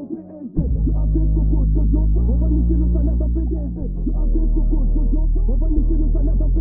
au PSG. Je avec niquer le salaire d'un PDG. Je niquer le salaire d'un PDG.